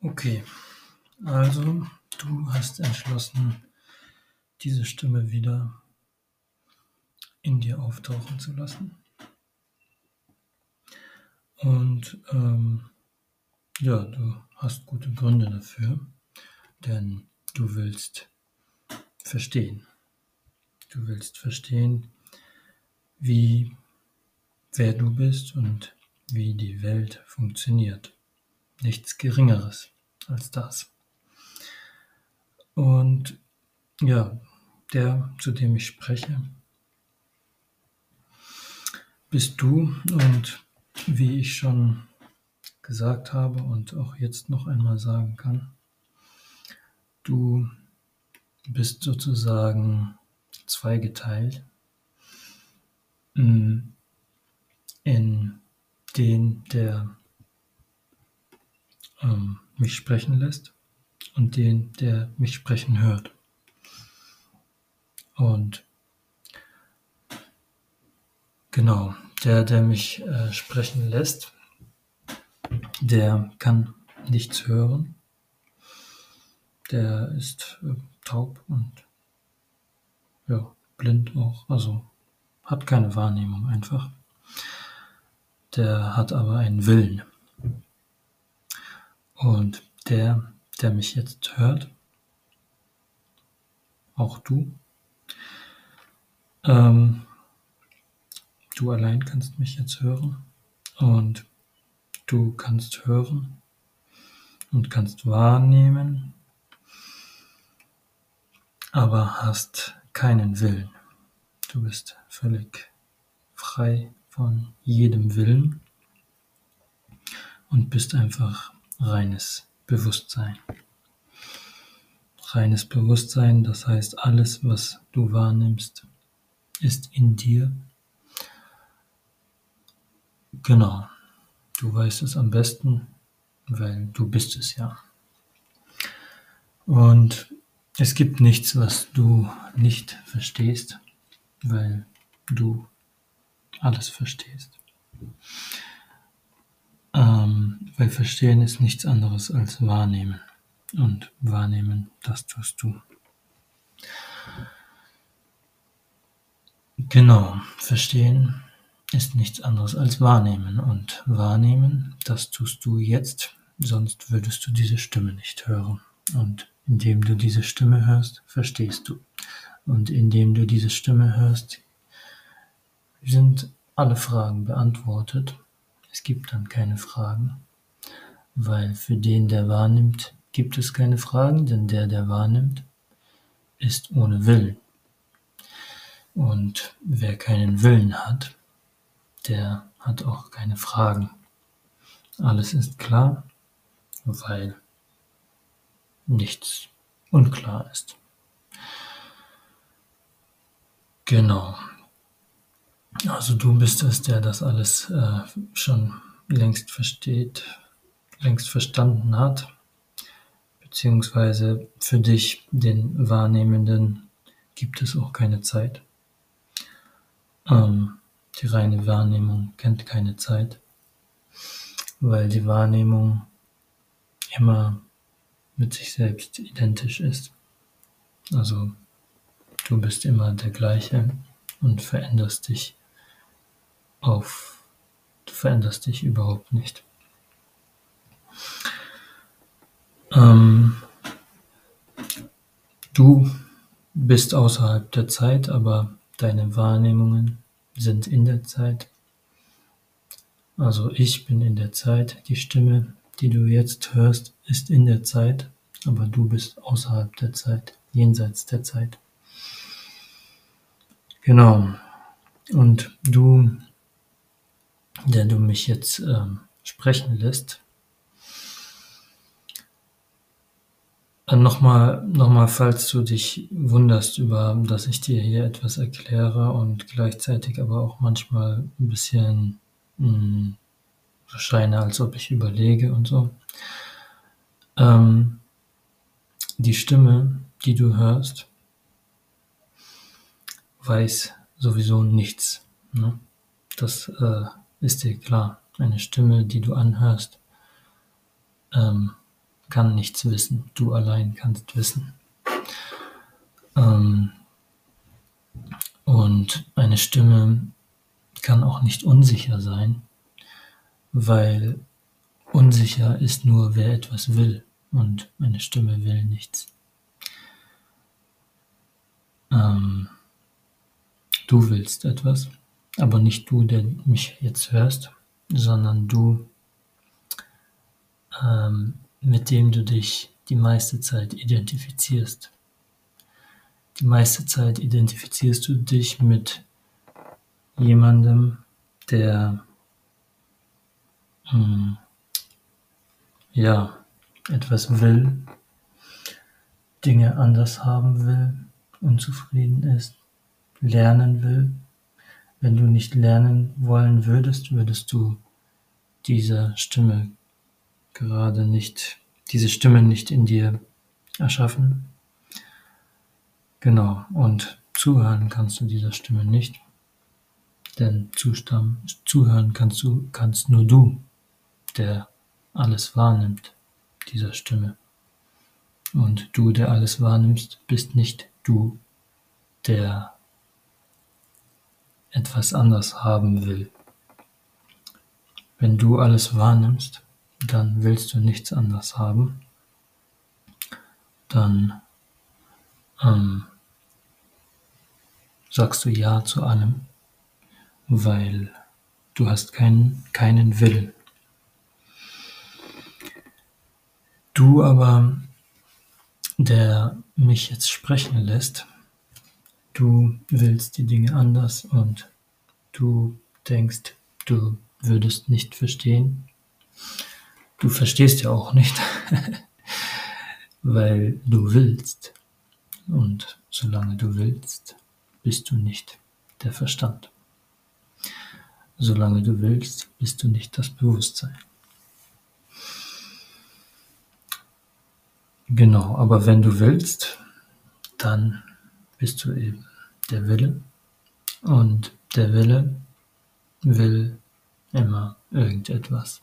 Okay, also du hast entschlossen, diese Stimme wieder in dir auftauchen zu lassen. Und ähm, ja, du hast gute Gründe dafür, denn du willst verstehen. Du willst verstehen, wie wer du bist und wie die Welt funktioniert. Nichts Geringeres als das. Und ja, der, zu dem ich spreche, bist du und wie ich schon gesagt habe und auch jetzt noch einmal sagen kann, du bist sozusagen zweigeteilt mm, in den, der ähm, mich sprechen lässt und den, der mich sprechen hört. Und genau, der, der mich äh, sprechen lässt, der kann nichts hören. Der ist äh, taub und ja, blind auch, also hat keine Wahrnehmung einfach. Der hat aber einen Willen. Und der, der mich jetzt hört, auch du, ähm, du allein kannst mich jetzt hören und du kannst hören und kannst wahrnehmen, aber hast keinen Willen. Du bist völlig frei von jedem Willen und bist einfach reines Bewusstsein. Reines Bewusstsein, das heißt, alles, was du wahrnimmst, ist in dir. Genau, du weißt es am besten, weil du bist es ja. Und es gibt nichts, was du nicht verstehst, weil du alles verstehst. Ähm, weil Verstehen ist nichts anderes als Wahrnehmen. Und Wahrnehmen, das tust du. Genau, Verstehen ist nichts anderes als Wahrnehmen. Und Wahrnehmen, das tust du jetzt, sonst würdest du diese Stimme nicht hören. Und indem du diese Stimme hörst, verstehst du. Und indem du diese Stimme hörst, sind alle Fragen beantwortet es gibt dann keine Fragen, weil für den, der wahrnimmt, gibt es keine Fragen, denn der, der wahrnimmt, ist ohne Willen. Und wer keinen Willen hat, der hat auch keine Fragen. Alles ist klar, weil nichts unklar ist. Genau. Also du bist es, der das alles äh, schon längst versteht, längst verstanden hat, beziehungsweise für dich, den Wahrnehmenden, gibt es auch keine Zeit. Ähm, die reine Wahrnehmung kennt keine Zeit, weil die Wahrnehmung immer mit sich selbst identisch ist. Also du bist immer der gleiche und veränderst dich auf. Du veränderst dich überhaupt nicht. Ähm, du bist außerhalb der Zeit, aber deine Wahrnehmungen sind in der Zeit. Also ich bin in der Zeit, die Stimme, die du jetzt hörst, ist in der Zeit, aber du bist außerhalb der Zeit, jenseits der Zeit. Genau. Und du der du mich jetzt ähm, sprechen lässt. Nochmal, nochmal, falls du dich wunderst über, dass ich dir hier etwas erkläre und gleichzeitig aber auch manchmal ein bisschen mh, hm, scheine, als ob ich überlege und so. Ähm, die Stimme, die du hörst, weiß sowieso nichts. Ne? Das äh, ist dir klar. Eine Stimme, die du anhörst, ähm, kann nichts wissen. Du allein kannst wissen. Ähm, und eine Stimme kann auch nicht unsicher sein, weil unsicher ist nur, wer etwas will und eine Stimme will nichts. Ähm, du willst etwas, aber nicht du, der mich jetzt hörst, sondern du, ähm, mit dem du dich die meiste Zeit identifizierst. Die meiste Zeit identifizierst du dich mit jemandem, der hm, ja etwas will, Dinge anders haben will, unzufrieden ist, lernen will. Wenn du nicht lernen wollen würdest, würdest du diese Stimme gerade nicht, diese Stimme nicht in dir erschaffen. Genau, und zuhören kannst du dieser Stimme nicht, denn Zustamm, zuhören kannst du, kannst nur du, der alles wahrnimmt, dieser Stimme. Und du, der alles wahrnimmst, bist nicht du, der etwas anders haben will. Wenn du alles wahrnimmst, dann willst du nichts anders haben. Dann ähm, sagst du Ja zu allem, weil du hast keinen, keinen Willen. Du aber, der mich jetzt sprechen lässt, du willst die Dinge anders und du denkst, du würdest nicht verstehen. Du verstehst ja auch nicht, weil du willst. Und solange du willst, bist du nicht der Verstand. Solange du willst, bist du nicht das Bewusstsein. Genau, aber wenn du willst, dann bist du eben der Wille und der Wille will immer irgendetwas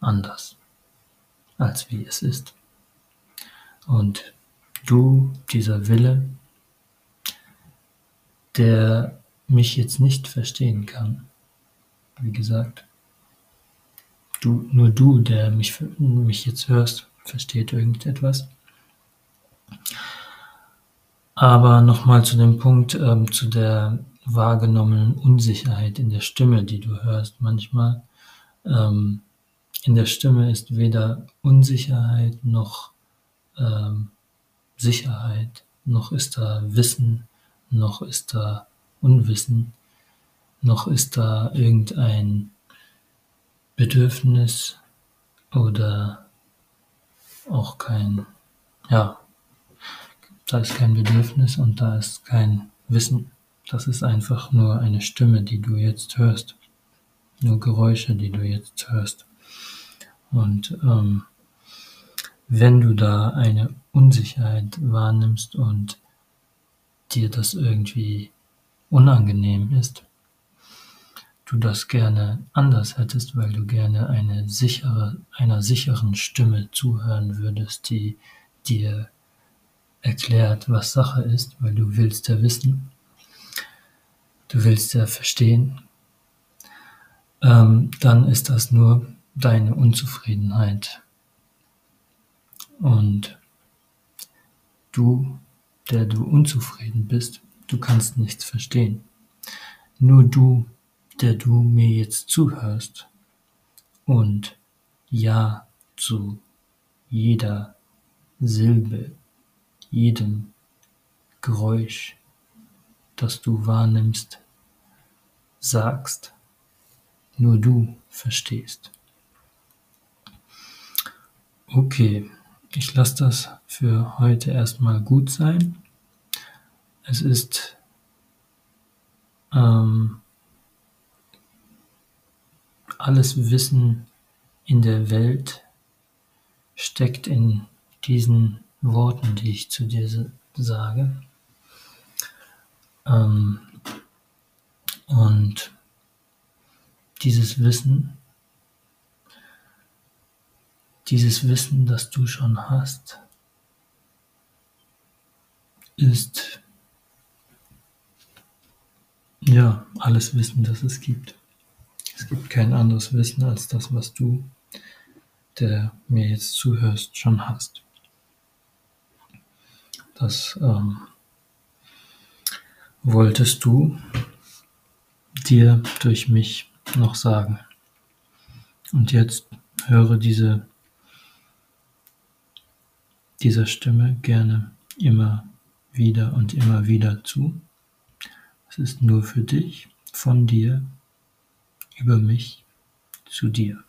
anders, als wie es ist. Und du, dieser Wille, der mich jetzt nicht verstehen kann, wie gesagt, du, nur du, der mich, mich jetzt hörst, versteht irgendetwas. Aber nochmal zu dem Punkt, ähm, zu der wahrgenommenen Unsicherheit in der Stimme, die du hörst manchmal. Ähm, in der Stimme ist weder Unsicherheit noch ähm, Sicherheit, noch ist da Wissen, noch ist da Unwissen, noch ist da irgendein Bedürfnis oder auch kein, ja, da ist kein Bedürfnis und da ist kein Wissen. Das ist einfach nur eine Stimme, die du jetzt hörst. Nur Geräusche, die du jetzt hörst. Und ähm, wenn du da eine Unsicherheit wahrnimmst und dir das irgendwie unangenehm ist, du das gerne anders hättest, weil du gerne eine sichere, einer sicheren Stimme zuhören würdest, die dir erklärt, was Sache ist, weil du willst ja wissen, du willst ja verstehen, ähm, dann ist das nur deine Unzufriedenheit. Und du, der du unzufrieden bist, du kannst nichts verstehen. Nur du, der du mir jetzt zuhörst und Ja zu jeder Silbe jedem Geräusch, das du wahrnimmst, sagst, nur du verstehst. Okay, ich lasse das für heute erstmal gut sein. Es ist ähm, alles Wissen in der Welt steckt in diesen Worten, die ich zu dir sage. Ähm, und dieses Wissen dieses Wissen, das du schon hast, ist ja alles Wissen, das es gibt. Es gibt kein anderes Wissen als das, was du, der mir jetzt zuhörst, schon hast. Das ähm, wolltest du dir durch mich noch sagen. Und jetzt höre diese, dieser Stimme gerne immer wieder und immer wieder zu. Es ist nur für dich, von dir, über mich, zu dir.